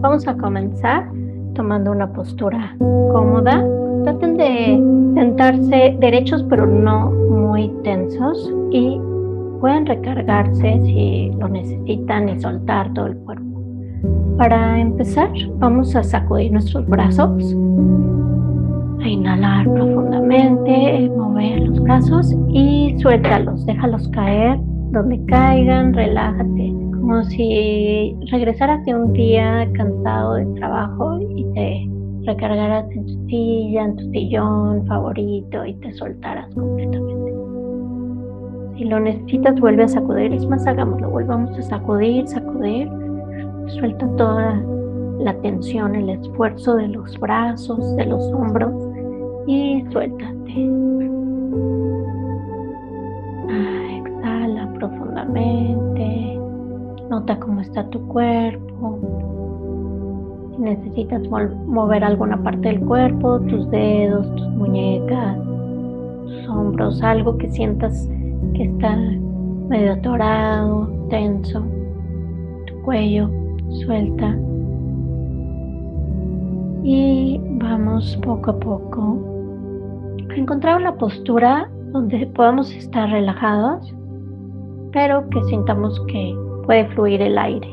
Vamos a comenzar tomando una postura cómoda. Traten de sentarse derechos pero no muy tensos y pueden recargarse si lo necesitan y soltar todo el cuerpo. Para empezar, vamos a sacudir nuestros brazos, a inhalar profundamente, mover los brazos y suéltalos, déjalos caer donde caigan, relájate, como si regresaras de un día cansado de trabajo y te recargaras en tu silla, en tu sillón favorito y te soltaras completamente. Si lo necesitas, vuelve a sacudir. Es más, hagámoslo. Volvamos a sacudir, sacudir. Suelta toda la tensión, el esfuerzo de los brazos, de los hombros y suéltate. Ah, exhala profundamente. Nota cómo está tu cuerpo. Si necesitas mover alguna parte del cuerpo, tus dedos, tus muñecas, tus hombros, algo que sientas que está medio atorado, tenso, tu cuello, suelta. Y vamos poco a poco encontrar una postura donde podamos estar relajados, pero que sintamos que puede fluir el aire.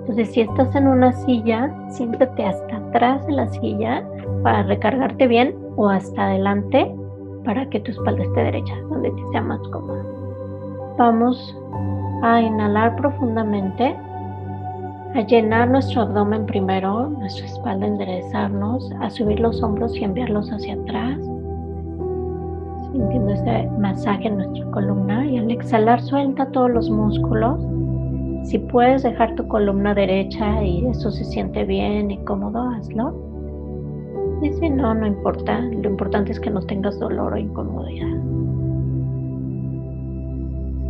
Entonces, si estás en una silla, siéntate hasta atrás de la silla para recargarte bien o hasta adelante para que tu espalda esté derecha, donde te sea más cómoda. Vamos a inhalar profundamente a llenar nuestro abdomen primero, nuestra espalda enderezarnos, a subir los hombros y enviarlos hacia atrás, sintiendo ese masaje en nuestra columna y al exhalar suelta todos los músculos. Si puedes dejar tu columna derecha y eso se siente bien y cómodo, hazlo. Y si no, no importa, lo importante es que no tengas dolor o incomodidad.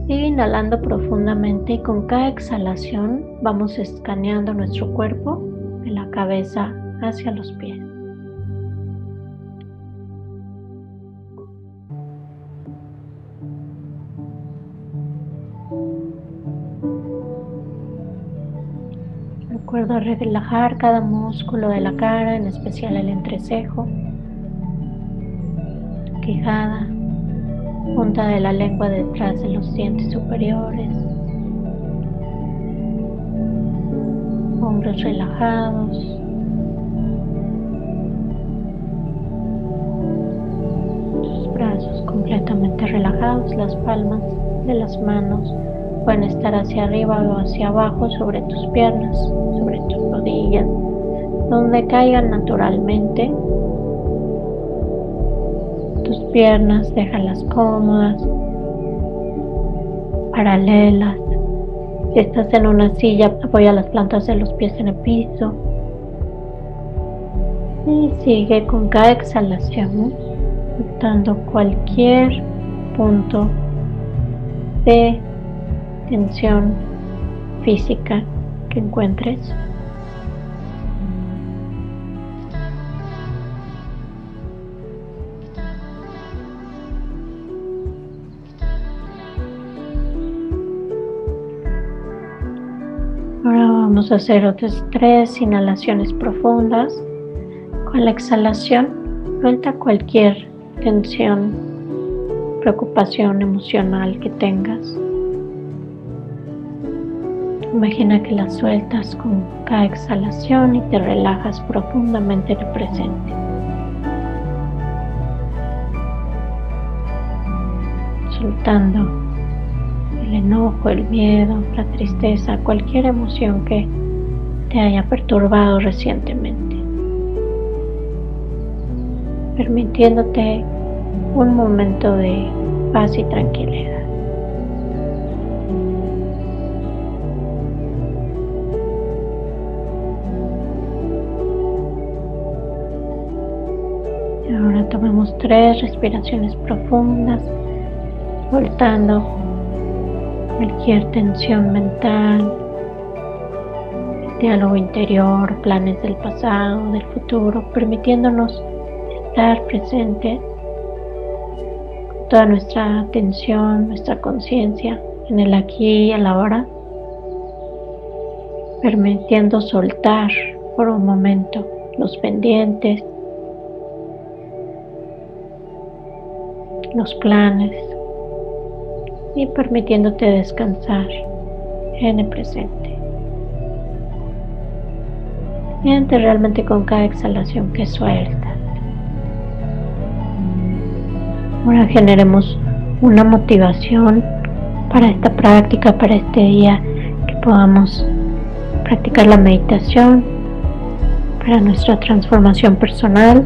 Sigue inhalando profundamente y con cada exhalación vamos escaneando nuestro cuerpo de la cabeza hacia los pies. Recuerda relajar cada músculo de la cara, en especial el entrecejo, quijada, punta de la lengua detrás de los dientes superiores, hombros relajados. Tus brazos completamente relajados, las palmas de las manos pueden estar hacia arriba o hacia abajo sobre tus piernas, sobre tus rodillas, donde caigan naturalmente piernas, déjalas cómodas, paralelas. Si estás en una silla, apoya las plantas de los pies en el piso. Y sigue con cada exhalación, notando cualquier punto de tensión física que encuentres. Vamos a hacer otras tres inhalaciones profundas. Con la exhalación, suelta cualquier tensión, preocupación emocional que tengas. Imagina que la sueltas con cada exhalación y te relajas profundamente en el presente. Soltando el enojo, el miedo, la tristeza, cualquier emoción que te haya perturbado recientemente. Permitiéndote un momento de paz y tranquilidad. Tomemos tres respiraciones profundas, soltando cualquier tensión mental, diálogo interior, planes del pasado, del futuro, permitiéndonos estar presentes con toda nuestra atención, nuestra conciencia en el aquí y el ahora, permitiendo soltar por un momento los pendientes, los planes y permitiéndote descansar en el presente. Siente realmente con cada exhalación que sueltas. Ahora generemos una motivación para esta práctica, para este día, que podamos practicar la meditación para nuestra transformación personal,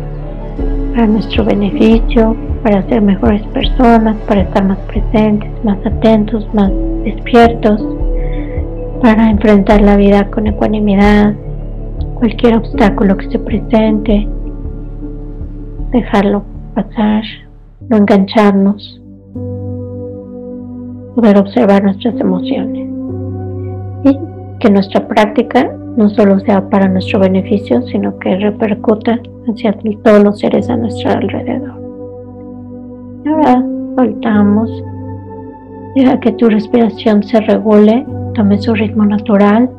para nuestro beneficio, para ser mejores personas, para estar más presentes, más atentos, más despiertos, para enfrentar la vida con ecuanimidad, cualquier obstáculo que se presente, dejarlo pasar, no engancharnos, poder observar nuestras emociones y que nuestra práctica no solo sea para nuestro beneficio, sino que repercuta hacia todos los seres a nuestro alrededor. Ahora soltamos. Deja que tu respiración se regule, tome su ritmo natural.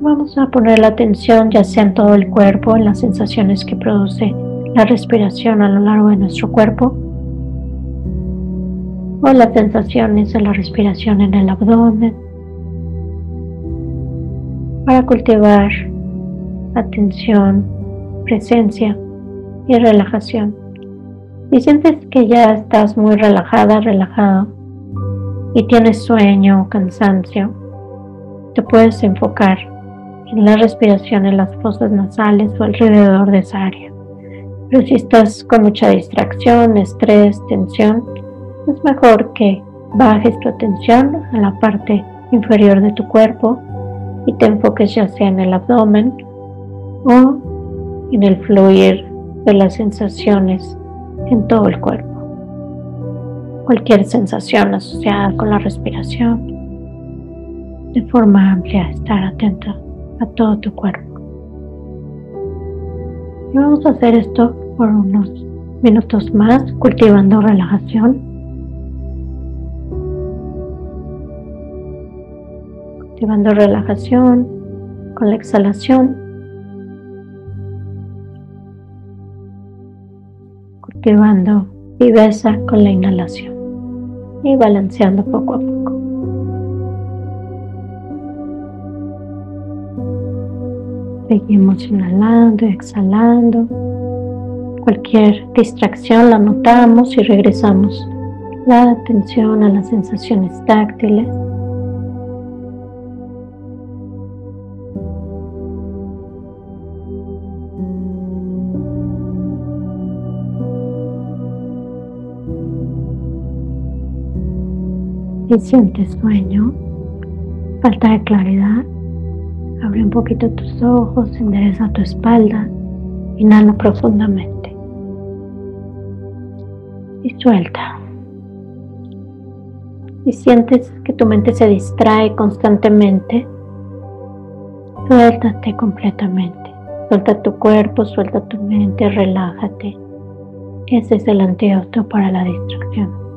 Vamos a poner la atención ya sea en todo el cuerpo, en las sensaciones que produce la respiración a lo largo de nuestro cuerpo o las sensaciones de la respiración en el abdomen para cultivar atención, presencia y relajación. Si sientes que ya estás muy relajada, relajado y tienes sueño o cansancio, te puedes enfocar en la respiración en las fosas nasales o alrededor de esa área. Pero si estás con mucha distracción, estrés, tensión, es mejor que bajes tu atención a la parte inferior de tu cuerpo y te enfoques ya sea en el abdomen o en el fluir de las sensaciones en todo el cuerpo. Cualquier sensación asociada con la respiración, de forma amplia, estar atento a todo tu cuerpo. Y vamos a hacer esto por unos minutos más, cultivando relajación. Cultivando relajación con la exhalación cultivando viveza con la inhalación y balanceando poco a poco. Seguimos inhalando y exhalando. Cualquier distracción la notamos y regresamos la atención a las sensaciones táctiles Si sientes sueño, falta de claridad, abre un poquito tus ojos, endereza tu espalda, inhala profundamente y suelta. Si sientes que tu mente se distrae constantemente, suéltate completamente. Suelta tu cuerpo, suelta tu mente, relájate. Ese es el antídoto para la distracción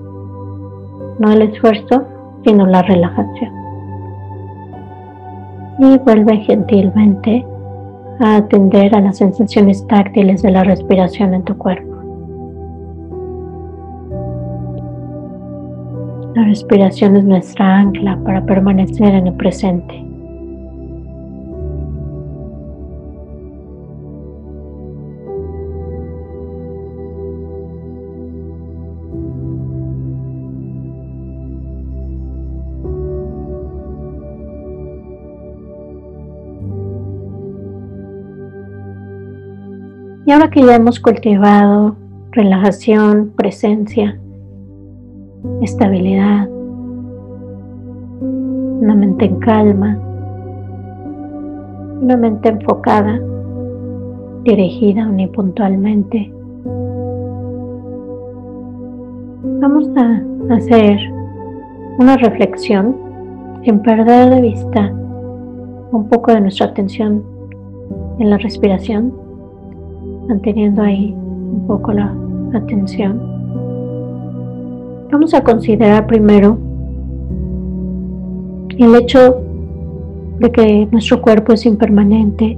no el esfuerzo, sino la relajación. Y vuelve gentilmente a atender a las sensaciones táctiles de la respiración en tu cuerpo. La respiración es nuestra ancla para permanecer en el presente. Y ahora que ya hemos cultivado relajación, presencia, estabilidad, una mente en calma, una mente enfocada, dirigida unipuntualmente, vamos a hacer una reflexión sin perder de vista un poco de nuestra atención en la respiración manteniendo ahí un poco la atención, vamos a considerar primero el hecho de que nuestro cuerpo es impermanente,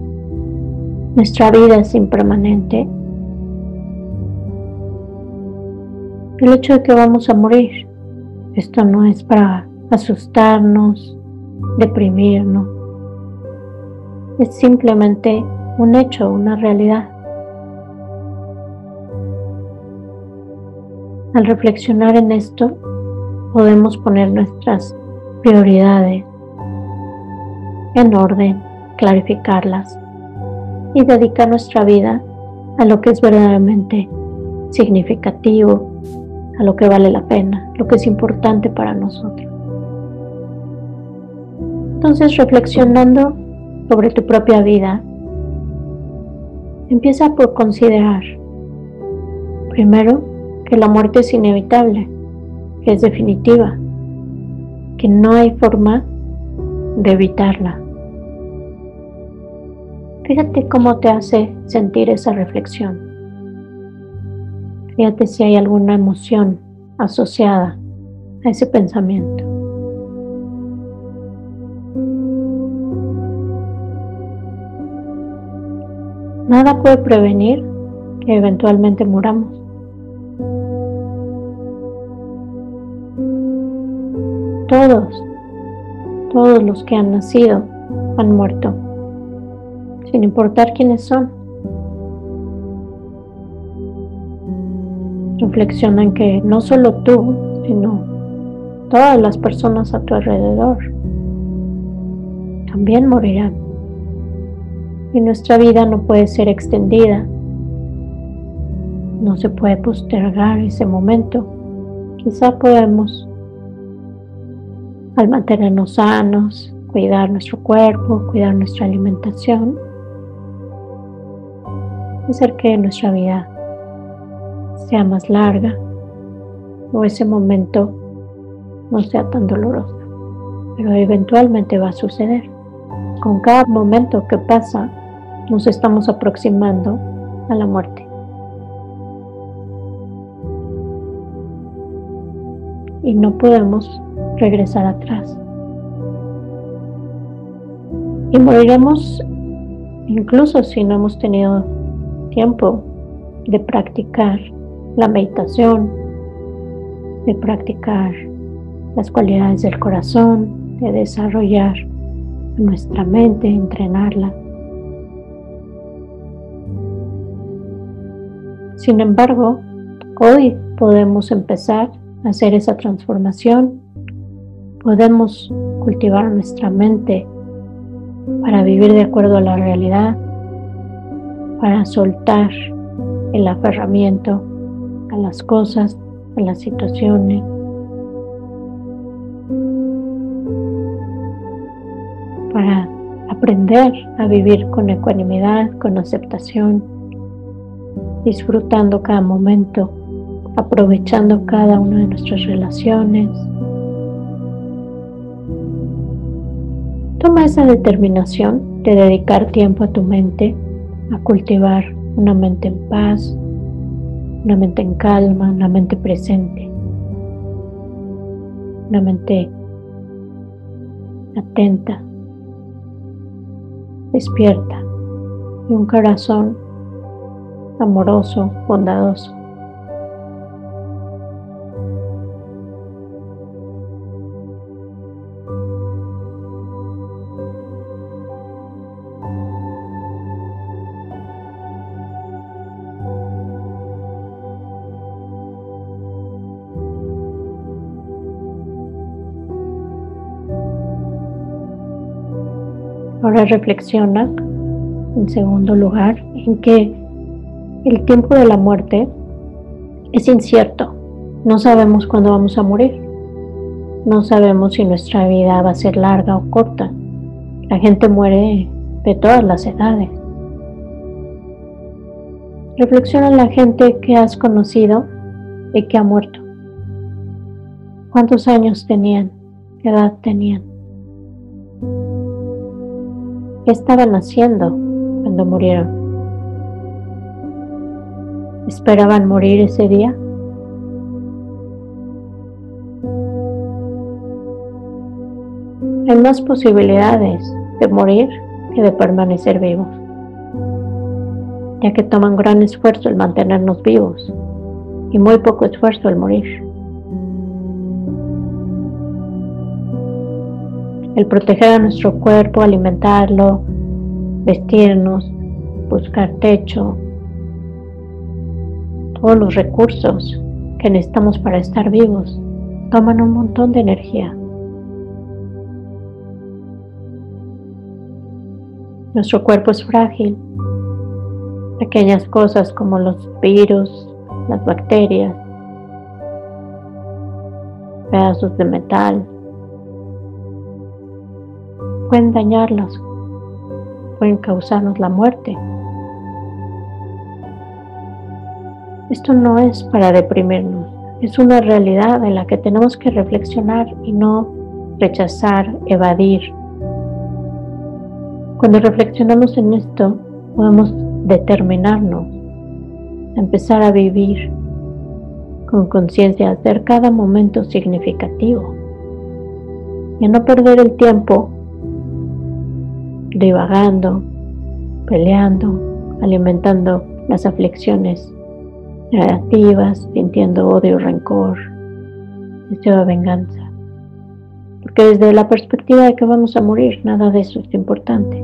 nuestra vida es impermanente, el hecho de que vamos a morir. Esto no es para asustarnos, deprimirnos, es simplemente un hecho, una realidad. Al reflexionar en esto, podemos poner nuestras prioridades en orden, clarificarlas y dedicar nuestra vida a lo que es verdaderamente significativo, a lo que vale la pena, lo que es importante para nosotros. Entonces, reflexionando sobre tu propia vida, empieza por considerar, primero, que la muerte es inevitable, que es definitiva, que no hay forma de evitarla. Fíjate cómo te hace sentir esa reflexión. Fíjate si hay alguna emoción asociada a ese pensamiento. Nada puede prevenir que eventualmente muramos. Todos, todos los que han nacido han muerto, sin importar quiénes son. Reflexiona en que no solo tú, sino todas las personas a tu alrededor también morirán. Y nuestra vida no puede ser extendida. No se puede postergar ese momento. Quizá podemos al mantenernos sanos, cuidar nuestro cuerpo, cuidar nuestra alimentación, hacer que nuestra vida sea más larga o ese momento no sea tan doloroso. Pero eventualmente va a suceder. Con cada momento que pasa, nos estamos aproximando a la muerte. Y no podemos regresar atrás. Y moriremos incluso si no hemos tenido tiempo de practicar la meditación, de practicar las cualidades del corazón, de desarrollar nuestra mente, entrenarla. Sin embargo, hoy podemos empezar a hacer esa transformación podemos cultivar nuestra mente para vivir de acuerdo a la realidad, para soltar el aferramiento a las cosas, a las situaciones. Para aprender a vivir con ecuanimidad, con aceptación, disfrutando cada momento, aprovechando cada una de nuestras relaciones, Toma esa determinación de dedicar tiempo a tu mente, a cultivar una mente en paz, una mente en calma, una mente presente, una mente atenta, despierta y un corazón amoroso, bondadoso. Reflexiona, en segundo lugar, en que el tiempo de la muerte es incierto. No sabemos cuándo vamos a morir. No sabemos si nuestra vida va a ser larga o corta. La gente muere de todas las edades. Reflexiona en la gente que has conocido y que ha muerto. ¿Cuántos años tenían? ¿Qué edad tenían? ¿Qué estaban haciendo cuando murieron? esperaban morir ese día? Hay más posibilidades de morir que de permanecer vivos, ya que toman gran esfuerzo el mantenernos vivos y muy poco esfuerzo el morir. El proteger a nuestro cuerpo, alimentarlo, vestirnos, buscar techo, todos los recursos que necesitamos para estar vivos, toman un montón de energía. Nuestro cuerpo es frágil. Pequeñas cosas como los virus, las bacterias, pedazos de metal, pueden dañarlos, pueden causarnos la muerte. Esto no es para deprimirnos, es una realidad en la que tenemos que reflexionar y no rechazar, evadir. Cuando reflexionamos en esto, podemos determinarnos a empezar a vivir con conciencia, hacer cada momento significativo y a no perder el tiempo divagando, peleando, alimentando las aflicciones negativas, sintiendo odio, rencor, deseo de venganza. Porque desde la perspectiva de que vamos a morir, nada de eso es importante.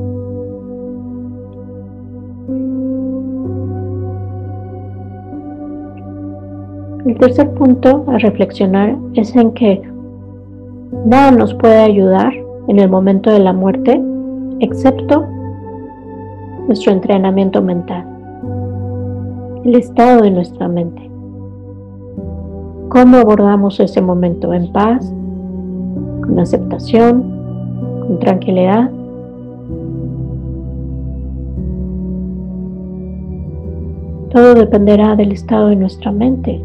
El tercer punto a reflexionar es en que nada nos puede ayudar en el momento de la muerte excepto nuestro entrenamiento mental, el estado de nuestra mente. ¿Cómo abordamos ese momento? ¿En paz? ¿Con aceptación? ¿Con tranquilidad? Todo dependerá del estado de nuestra mente.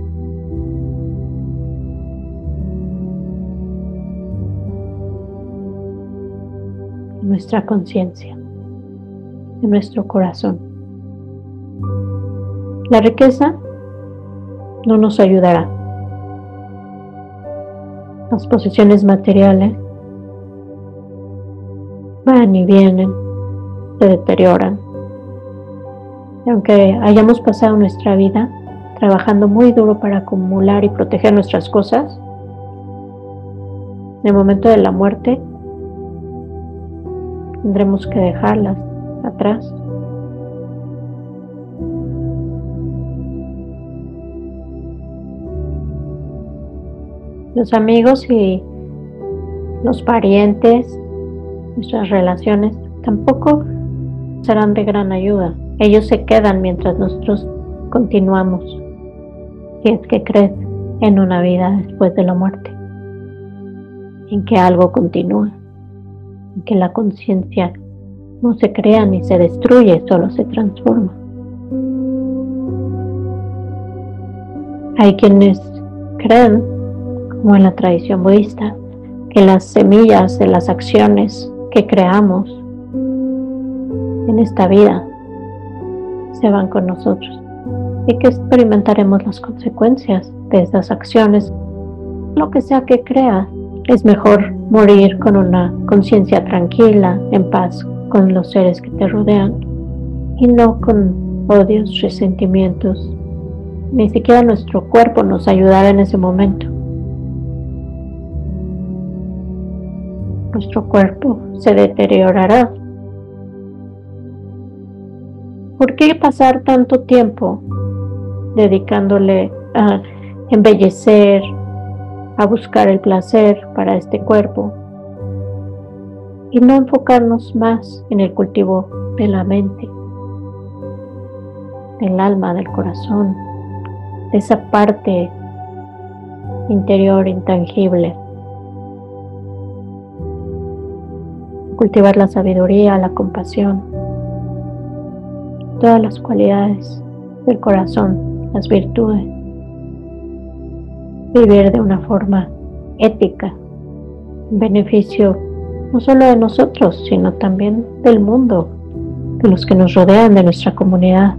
Nuestra conciencia, en nuestro corazón. La riqueza no nos ayudará. Las posiciones materiales van y vienen, se deterioran. Y aunque hayamos pasado nuestra vida trabajando muy duro para acumular y proteger nuestras cosas, en el momento de la muerte tendremos que dejarlas atrás. Los amigos y los parientes, nuestras relaciones, tampoco serán de gran ayuda. Ellos se quedan mientras nosotros continuamos, si es que crees en una vida después de la muerte, en que algo continúa que la conciencia no se crea ni se destruye, solo se transforma. Hay quienes creen, como en la tradición budista, que las semillas de las acciones que creamos en esta vida se van con nosotros y que experimentaremos las consecuencias de esas acciones, lo que sea que creas es mejor morir con una conciencia tranquila, en paz con los seres que te rodean y no con odios, resentimientos. Ni siquiera nuestro cuerpo nos ayudará en ese momento. Nuestro cuerpo se deteriorará. ¿Por qué pasar tanto tiempo dedicándole a embellecer, a buscar el placer para este cuerpo y no enfocarnos más en el cultivo de la mente, del alma, del corazón, de esa parte interior intangible. Cultivar la sabiduría, la compasión, todas las cualidades del corazón, las virtudes vivir de una forma ética, beneficio no solo de nosotros, sino también del mundo, de los que nos rodean, de nuestra comunidad.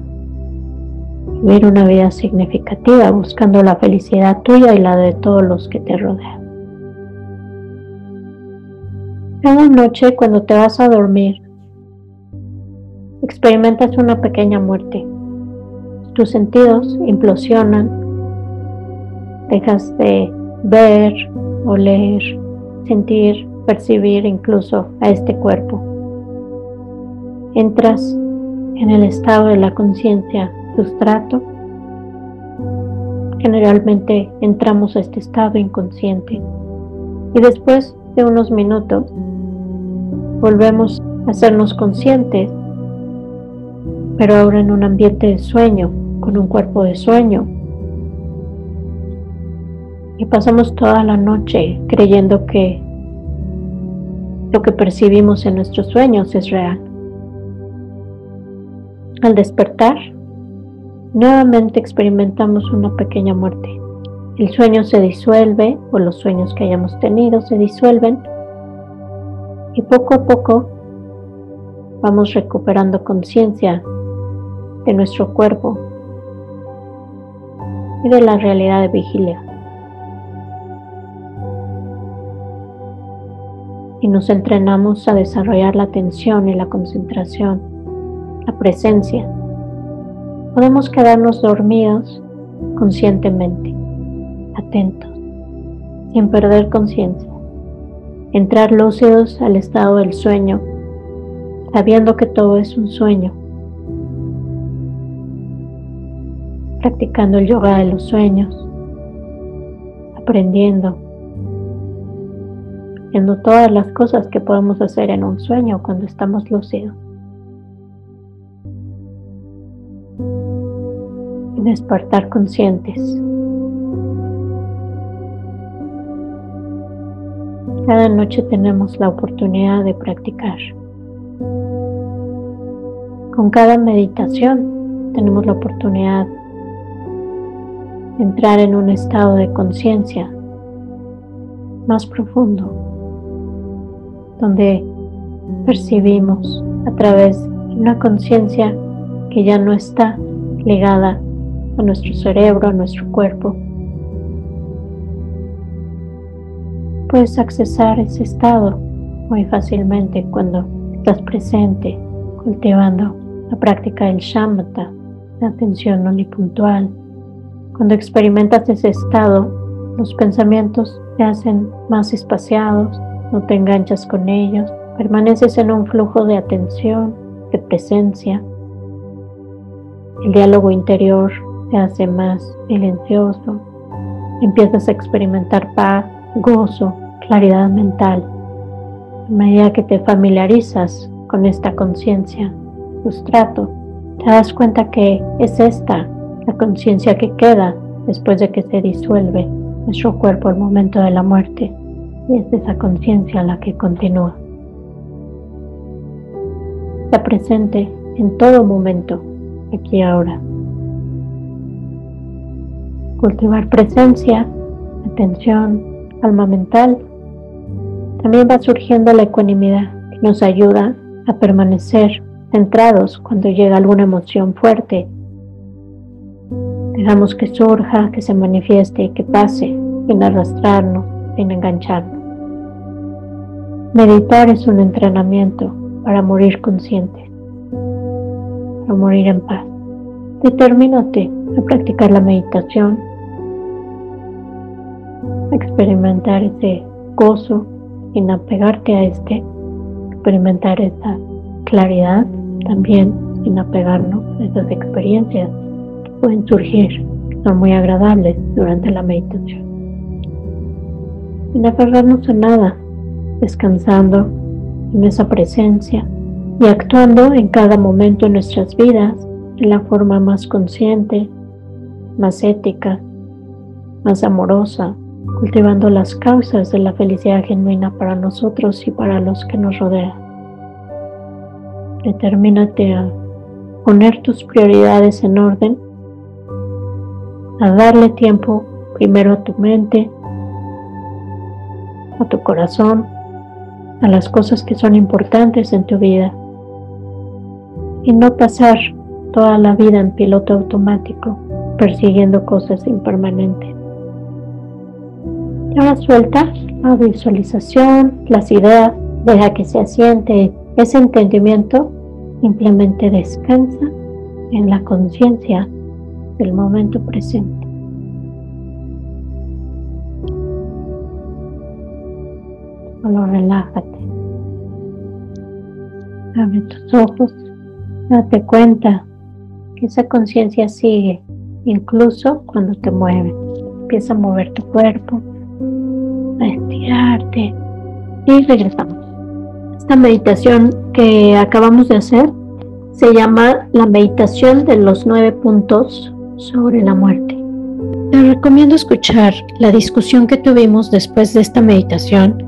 vivir una vida significativa buscando la felicidad tuya y la de todos los que te rodean. Cada noche cuando te vas a dormir, experimentas una pequeña muerte. Tus sentidos implosionan, dejas de ver, oler, sentir, percibir incluso a este cuerpo. Entras en el estado de la conciencia sustrato. Generalmente entramos a este estado inconsciente y después de unos minutos volvemos a hacernos conscientes, pero ahora en un ambiente de sueño, con un cuerpo de sueño. Y pasamos toda la noche creyendo que lo que percibimos en nuestros sueños es real. Al despertar, nuevamente experimentamos una pequeña muerte. El sueño se disuelve o los sueños que hayamos tenido se disuelven y poco a poco vamos recuperando conciencia de nuestro cuerpo y de la realidad de vigilia. Nos entrenamos a desarrollar la atención y la concentración, la presencia. Podemos quedarnos dormidos conscientemente atentos, sin perder conciencia. Entrar lúcidos al estado del sueño, sabiendo que todo es un sueño. Practicando el yoga de los sueños, aprendiendo, viendo todas las cosas que podemos hacer en un sueño cuando estamos lúcidos. Y despertar conscientes. Cada noche tenemos la oportunidad de practicar. Con cada meditación tenemos la oportunidad de entrar en un estado de conciencia más profundo, donde percibimos a través de una conciencia que ya no está ligada a nuestro cerebro, a nuestro cuerpo, Puedes accesar ese estado muy fácilmente cuando estás presente, cultivando la práctica del shamatha, la atención unipuntual. Cuando experimentas ese estado, los pensamientos te hacen más espaciados, no te enganchas con ellos, permaneces en un flujo de atención, de presencia. El diálogo interior te hace más silencioso, empiezas a experimentar paz, gozo, claridad mental. A medida que te familiarizas con esta conciencia, sustrato, te das cuenta que es esta la conciencia que queda después de que se disuelve nuestro cuerpo al momento de la muerte y es esa conciencia la que continúa. Está presente en todo momento, aquí ahora. Cultivar presencia, atención, alma mental, también va surgiendo la ecuanimidad que nos ayuda a permanecer centrados cuando llega alguna emoción fuerte. Dejamos que surja, que se manifieste y que pase sin arrastrarnos, sin engancharnos. Meditar es un entrenamiento para morir consciente, para morir en paz. Determínate a practicar la meditación experimentar ese gozo sin apegarte a este, experimentar esa claridad también sin apegarnos a esas experiencias que pueden surgir, son muy agradables durante la meditación. Sin aferrarnos a nada, descansando en esa presencia y actuando en cada momento de nuestras vidas en la forma más consciente, más ética, más amorosa, cultivando las causas de la felicidad genuina para nosotros y para los que nos rodean. Determínate a poner tus prioridades en orden, a darle tiempo primero a tu mente, a tu corazón, a las cosas que son importantes en tu vida y no pasar toda la vida en piloto automático, persiguiendo cosas impermanentes. Y ahora suelta la visualización, las ideas, deja que se asiente ese entendimiento, simplemente descansa en la conciencia del momento presente. Solo relájate. Abre tus ojos. Date cuenta que esa conciencia sigue incluso cuando te mueves. Empieza a mover tu cuerpo, a estirarte y regresamos. Esta meditación que acabamos de hacer se llama la meditación de los nueve puntos sobre la muerte. Te recomiendo escuchar la discusión que tuvimos después de esta meditación